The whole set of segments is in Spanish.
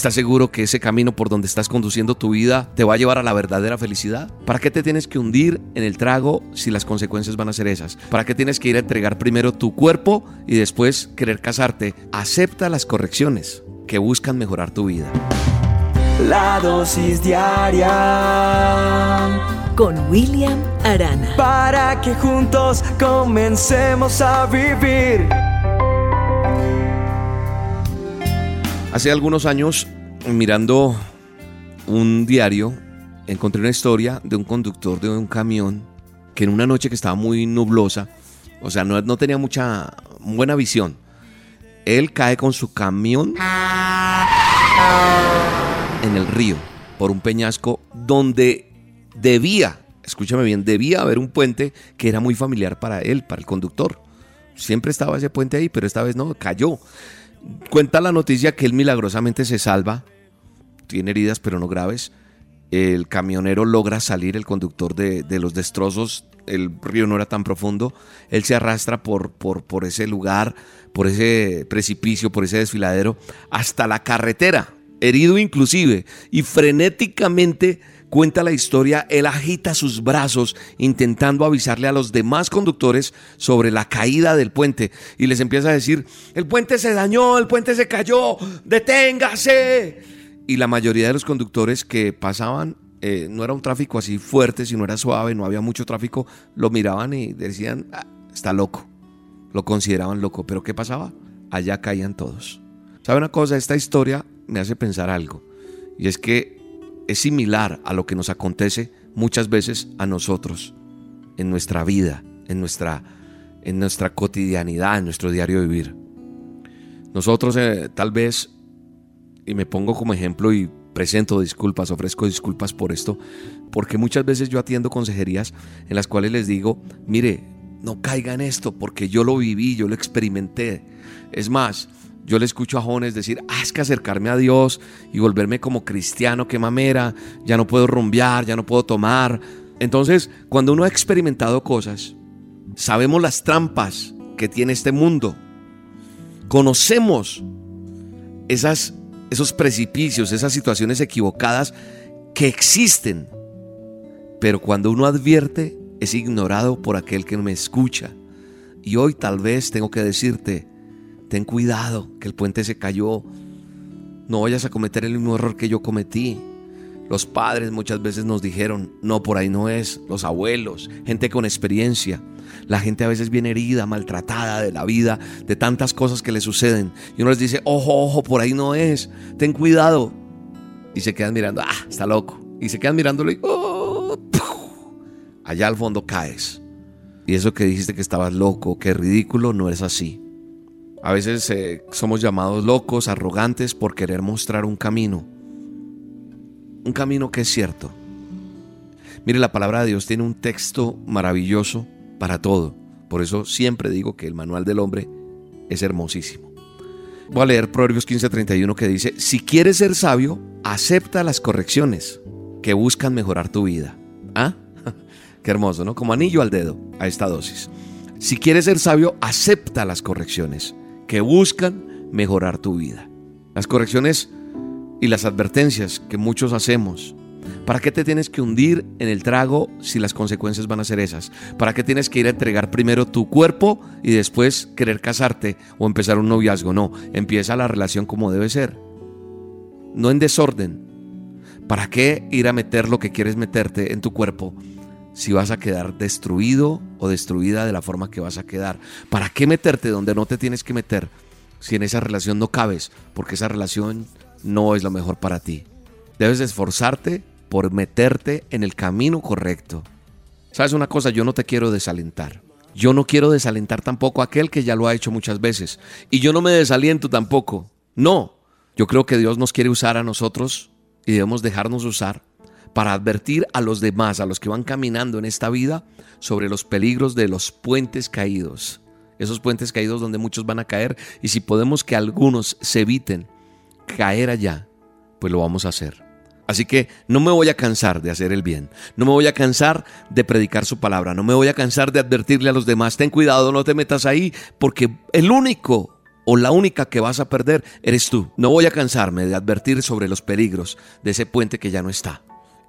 ¿Estás seguro que ese camino por donde estás conduciendo tu vida te va a llevar a la verdadera felicidad? ¿Para qué te tienes que hundir en el trago si las consecuencias van a ser esas? ¿Para qué tienes que ir a entregar primero tu cuerpo y después querer casarte? Acepta las correcciones que buscan mejorar tu vida. La dosis diaria con William Arana. Para que juntos comencemos a vivir. Hace algunos años, mirando un diario, encontré una historia de un conductor de un camión que en una noche que estaba muy nublosa, o sea, no, no tenía mucha buena visión, él cae con su camión en el río por un peñasco donde debía, escúchame bien, debía haber un puente que era muy familiar para él, para el conductor. Siempre estaba ese puente ahí, pero esta vez no, cayó. Cuenta la noticia que él milagrosamente se salva, tiene heridas pero no graves. El camionero logra salir, el conductor de, los destrozos, el río no era tan profundo, él se arrastra por, por, por ese lugar, por ese precipicio, por ese desfiladero, hasta la carretera, herido inclusive, y frenéticamente Cuenta la historia, él agita sus brazos intentando avisarle a los demás conductores sobre la caída del puente y les empieza a decir, el puente se dañó, el puente se cayó, deténgase. Y la mayoría de los conductores que pasaban, eh, no era un tráfico así fuerte, sino era suave, no había mucho tráfico, lo miraban y decían, ah, está loco, lo consideraban loco, pero ¿qué pasaba? Allá caían todos. ¿Sabe una cosa? Esta historia me hace pensar algo, y es que es similar a lo que nos acontece muchas veces a nosotros en nuestra vida, en nuestra, en nuestra cotidianidad, en nuestro diario vivir. Nosotros eh, tal vez, y me pongo como ejemplo y presento disculpas, ofrezco disculpas por esto, porque muchas veces yo atiendo consejerías en las cuales les digo, mire, no caiga en esto porque yo lo viví, yo lo experimenté. Es más, yo le escucho a jóvenes decir, ah, es que acercarme a Dios y volverme como cristiano, qué mamera, ya no puedo rumbear, ya no puedo tomar. Entonces, cuando uno ha experimentado cosas, sabemos las trampas que tiene este mundo, conocemos esas, esos precipicios, esas situaciones equivocadas que existen, pero cuando uno advierte, es ignorado por aquel que me escucha. Y hoy tal vez tengo que decirte, ten cuidado, que el puente se cayó. No vayas a cometer el mismo error que yo cometí. Los padres muchas veces nos dijeron, no, por ahí no es. Los abuelos, gente con experiencia. La gente a veces viene herida, maltratada de la vida, de tantas cosas que le suceden. Y uno les dice, ojo, ojo, por ahí no es. Ten cuidado. Y se quedan mirando, ah, está loco. Y se quedan mirándolo y, oh, allá al fondo caes. Y eso que dijiste que estabas loco, que ridículo, no es así. A veces eh, somos llamados locos, arrogantes por querer mostrar un camino. Un camino que es cierto. Mire, la palabra de Dios tiene un texto maravilloso para todo. Por eso siempre digo que el manual del hombre es hermosísimo. Voy a leer Proverbios 15:31 que dice, si quieres ser sabio, acepta las correcciones que buscan mejorar tu vida. ¿Ah? Qué hermoso, ¿no? Como anillo al dedo a esta dosis. Si quieres ser sabio, acepta las correcciones que buscan mejorar tu vida. Las correcciones y las advertencias que muchos hacemos. ¿Para qué te tienes que hundir en el trago si las consecuencias van a ser esas? ¿Para qué tienes que ir a entregar primero tu cuerpo y después querer casarte o empezar un noviazgo? No, empieza la relación como debe ser. No en desorden. ¿Para qué ir a meter lo que quieres meterte en tu cuerpo si vas a quedar destruido o destruida de la forma que vas a quedar. ¿Para qué meterte donde no te tienes que meter si en esa relación no cabes? Porque esa relación no es lo mejor para ti. Debes esforzarte por meterte en el camino correcto. ¿Sabes una cosa? Yo no te quiero desalentar. Yo no quiero desalentar tampoco a aquel que ya lo ha hecho muchas veces. Y yo no me desaliento tampoco. No. Yo creo que Dios nos quiere usar a nosotros y debemos dejarnos usar para advertir a los demás, a los que van caminando en esta vida, sobre los peligros de los puentes caídos. Esos puentes caídos donde muchos van a caer y si podemos que algunos se eviten caer allá, pues lo vamos a hacer. Así que no me voy a cansar de hacer el bien, no me voy a cansar de predicar su palabra, no me voy a cansar de advertirle a los demás, ten cuidado, no te metas ahí, porque el único o la única que vas a perder eres tú. No voy a cansarme de advertir sobre los peligros de ese puente que ya no está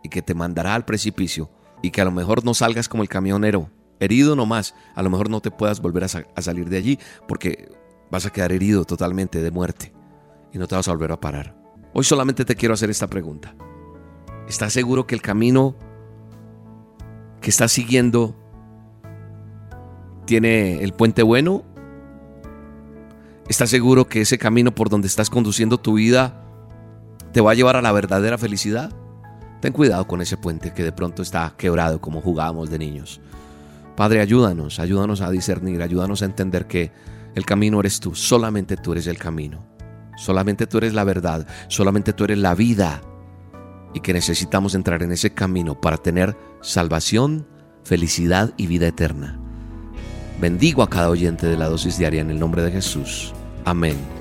y que te mandará al precipicio y que a lo mejor no salgas como el camionero, herido nomás, a lo mejor no te puedas volver a, salir de allí porque vas a quedar herido totalmente de muerte y no te vas a volver a parar. Hoy solamente te quiero hacer esta pregunta. ¿Estás seguro que el camino que estás siguiendo tiene el puente bueno? ¿Estás seguro que ese camino por donde estás conduciendo tu vida te va a llevar a la verdadera felicidad? Ten cuidado con ese puente que de pronto está quebrado como jugábamos de niños. Padre, ayúdanos, ayúdanos a discernir, ayúdanos a entender que el camino eres tú, solamente tú eres el camino, solamente tú eres la verdad, solamente tú eres la vida y que necesitamos entrar en ese camino para tener salvación, felicidad y vida eterna. Bendigo a cada oyente de la dosis diaria en el nombre de Jesús. Amén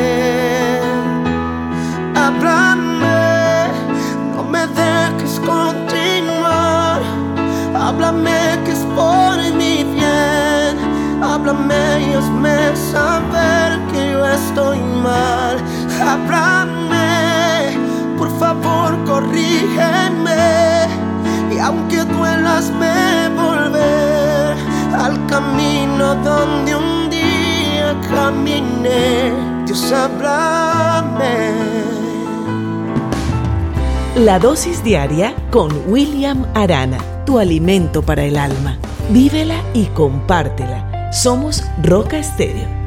Háblame que es por mi bien. Háblame y hazme saber que yo estoy mal. Háblame, por favor, corrígeme. Y aunque duelas, me volver al camino donde un día caminé. Dios, háblame. La dosis diaria con William Arana tu alimento para el alma. Vívela y compártela. Somos Roca Estéreo